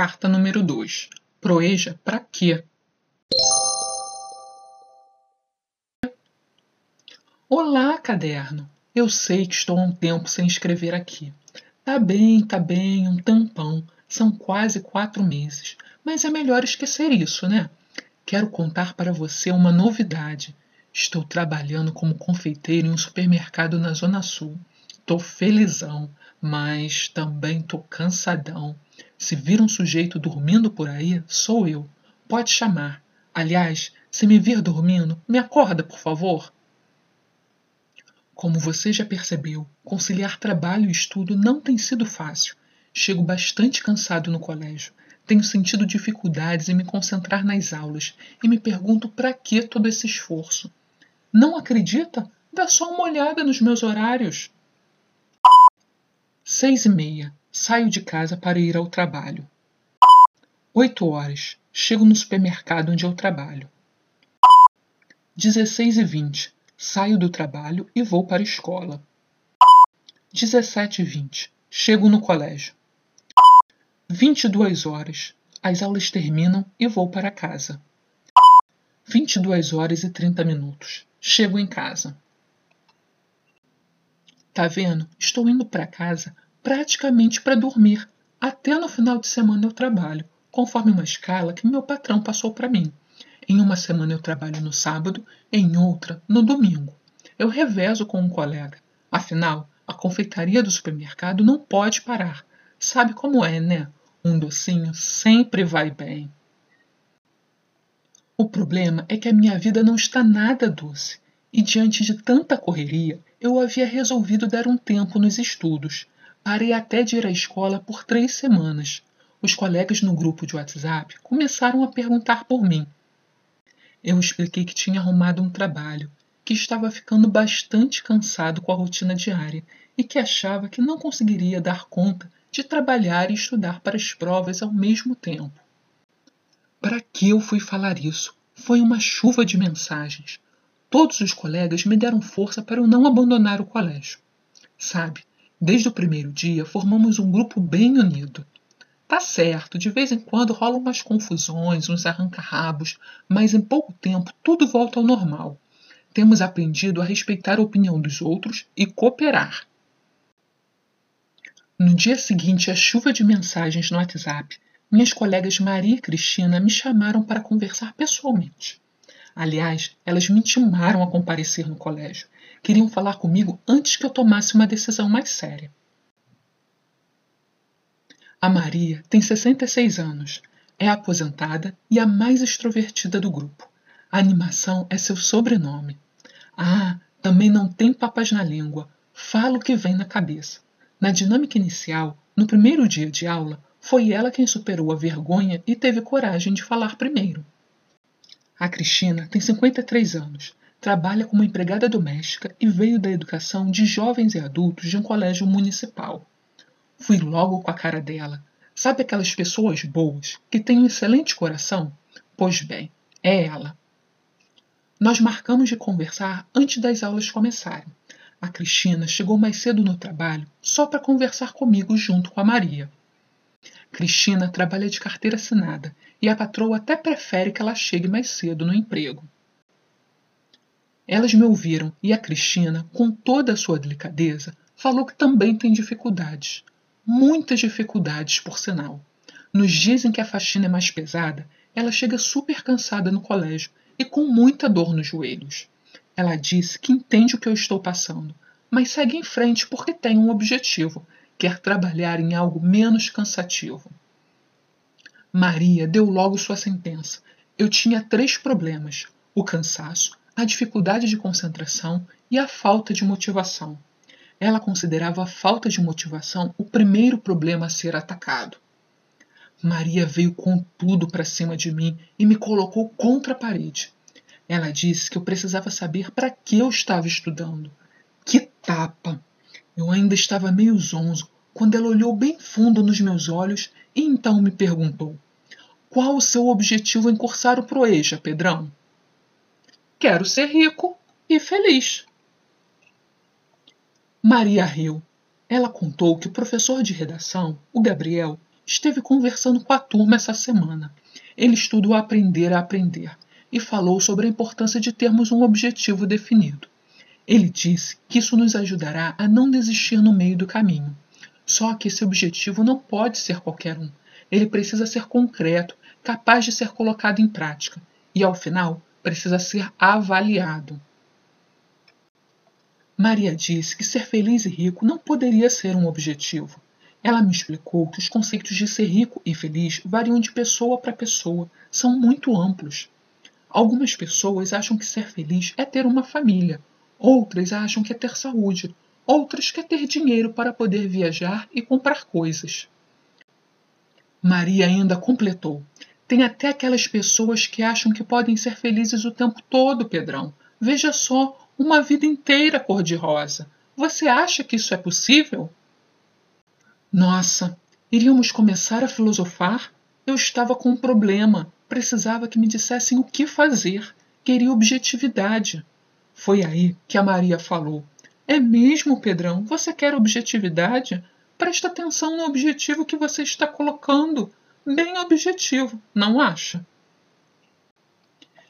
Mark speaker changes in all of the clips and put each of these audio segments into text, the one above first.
Speaker 1: Carta número 2. Proeja pra quê? Olá, caderno. Eu sei que estou há um tempo sem escrever aqui. Tá bem, tá bem, um tampão. São quase quatro meses. Mas é melhor esquecer isso, né? Quero contar para você uma novidade. Estou trabalhando como confeiteiro em um supermercado na Zona Sul. Tô felizão, mas também tô cansadão. Se vir um sujeito dormindo por aí, sou eu. Pode chamar. Aliás, se me vir dormindo, me acorda, por favor. Como você já percebeu, conciliar trabalho e estudo não tem sido fácil. Chego bastante cansado no colégio. Tenho sentido dificuldades em me concentrar nas aulas e me pergunto para que todo esse esforço. Não acredita? Dá só uma olhada nos meus horários. Seis e meia. Saio de casa para ir ao trabalho. Oito horas. Chego no supermercado onde eu trabalho. Dezesseis e vinte. Saio do trabalho e vou para a escola. Dezessete e vinte. Chego no colégio. Vinte e duas horas. As aulas terminam e vou para casa. Vinte e duas horas e trinta minutos. Chego em casa. Tá vendo? Estou indo para casa praticamente para dormir. Até no final de semana eu trabalho, conforme uma escala que meu patrão passou para mim. Em uma semana eu trabalho no sábado, em outra no domingo. Eu revezo com um colega. Afinal, a confeitaria do supermercado não pode parar. Sabe como é, né? Um docinho sempre vai bem. O problema é que a minha vida não está nada doce, e diante de tanta correria, eu havia resolvido dar um tempo nos estudos. Parei até de ir à escola por três semanas. Os colegas no grupo de WhatsApp começaram a perguntar por mim. Eu expliquei que tinha arrumado um trabalho, que estava ficando bastante cansado com a rotina diária e que achava que não conseguiria dar conta de trabalhar e estudar para as provas ao mesmo tempo. Para que eu fui falar isso? Foi uma chuva de mensagens. Todos os colegas me deram força para eu não abandonar o colégio. Sabe, desde o primeiro dia formamos um grupo bem unido. Tá certo, de vez em quando rolam umas confusões, uns arranca-rabos, mas em pouco tempo tudo volta ao normal. Temos aprendido a respeitar a opinião dos outros e cooperar. No dia seguinte, a chuva de mensagens no WhatsApp minhas colegas Maria e Cristina me chamaram para conversar pessoalmente. Aliás, elas me intimaram a comparecer no colégio. Queriam falar comigo antes que eu tomasse uma decisão mais séria. A Maria tem 66 anos, é aposentada e a mais extrovertida do grupo. A animação é seu sobrenome. Ah, também não tem papas na língua, fala o que vem na cabeça. Na dinâmica inicial, no primeiro dia de aula, foi ela quem superou a vergonha e teve coragem de falar primeiro. A Cristina tem 53 anos, trabalha como empregada doméstica e veio da educação de jovens e adultos de um colégio municipal. Fui logo com a cara dela. Sabe aquelas pessoas boas que têm um excelente coração? Pois bem, é ela. Nós marcamos de conversar antes das aulas começarem. A Cristina chegou mais cedo no trabalho só para conversar comigo junto com a Maria. Cristina trabalha de carteira assinada e a patroa até prefere que ela chegue mais cedo no emprego. Elas me ouviram e a Cristina, com toda a sua delicadeza, falou que também tem dificuldades. Muitas dificuldades, por sinal. Nos dias em que a faxina é mais pesada, ela chega super cansada no colégio e com muita dor nos joelhos. Ela disse que entende o que eu estou passando, mas segue em frente porque tem um objetivo, quer trabalhar em algo menos cansativo. Maria deu logo sua sentença. Eu tinha três problemas: o cansaço, a dificuldade de concentração e a falta de motivação. Ela considerava a falta de motivação o primeiro problema a ser atacado. Maria veio com tudo para cima de mim e me colocou contra a parede. Ela disse que eu precisava saber para que eu estava estudando. Que tapa! Eu ainda estava meio zonzo quando ela olhou bem fundo nos meus olhos e então me perguntou: Qual o seu objetivo em cursar o Proeja, Pedrão? Quero ser rico e feliz. Maria riu. Ela contou que o professor de redação, o Gabriel, esteve conversando com a turma essa semana. Ele estudou Aprender a Aprender e falou sobre a importância de termos um objetivo definido. Ele disse que isso nos ajudará a não desistir no meio do caminho. Só que esse objetivo não pode ser qualquer um. Ele precisa ser concreto, capaz de ser colocado em prática e, ao final, precisa ser avaliado. Maria disse que ser feliz e rico não poderia ser um objetivo. Ela me explicou que os conceitos de ser rico e feliz variam de pessoa para pessoa, são muito amplos. Algumas pessoas acham que ser feliz é ter uma família, outras acham que é ter saúde, outras que é ter dinheiro para poder viajar e comprar coisas. Maria ainda completou: tem até aquelas pessoas que acham que podem ser felizes o tempo todo, Pedrão. Veja só, uma vida inteira cor-de-rosa. Você acha que isso é possível? Nossa, iríamos começar a filosofar? Eu estava com um problema. Precisava que me dissessem o que fazer. Queria objetividade. Foi aí que a Maria falou: É mesmo, Pedrão? Você quer objetividade? Presta atenção no objetivo que você está colocando. Bem objetivo, não acha?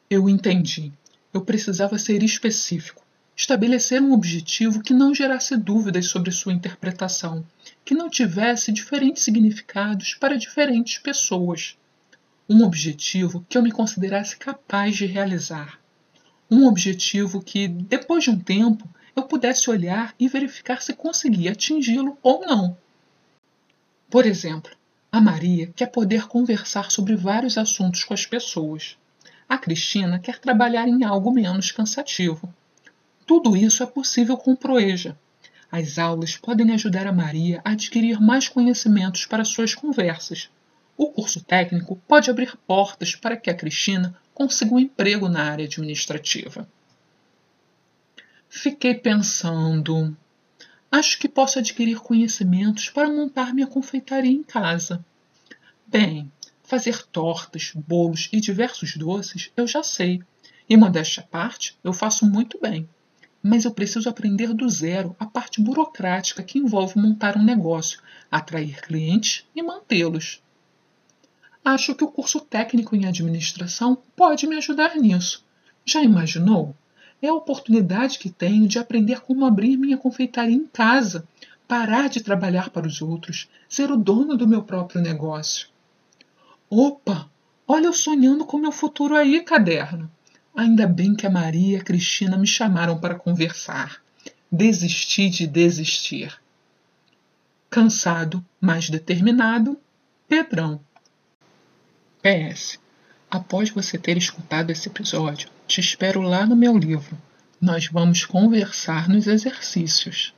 Speaker 1: Eu entendi. Eu precisava ser específico. Estabelecer um objetivo que não gerasse dúvidas sobre sua interpretação, que não tivesse diferentes significados para diferentes pessoas. Um objetivo que eu me considerasse capaz de realizar. Um objetivo que, depois de um tempo, eu pudesse olhar e verificar se conseguia atingi-lo ou não. Por exemplo, a Maria quer poder conversar sobre vários assuntos com as pessoas. A Cristina quer trabalhar em algo menos cansativo. Tudo isso é possível com Proeja. As aulas podem ajudar a Maria a adquirir mais conhecimentos para suas conversas. O curso técnico pode abrir portas para que a Cristina consiga um emprego na área administrativa. Fiquei pensando. Acho que posso adquirir conhecimentos para montar minha confeitaria em casa. Bem, fazer tortas, bolos e diversos doces eu já sei, e modéstia à parte, eu faço muito bem. Mas eu preciso aprender do zero a parte burocrática que envolve montar um negócio, atrair clientes e mantê-los. Acho que o curso técnico em administração pode me ajudar nisso. Já imaginou? É a oportunidade que tenho de aprender como abrir minha confeitaria em casa, parar de trabalhar para os outros, ser o dono do meu próprio negócio. Opa! Olha eu sonhando com meu futuro aí, caderno. Ainda bem que a Maria e a Cristina me chamaram para conversar. Desisti de desistir. Cansado, mas determinado, Pedrão. PS. Após você ter escutado esse episódio, te espero lá no meu livro. Nós vamos conversar nos exercícios.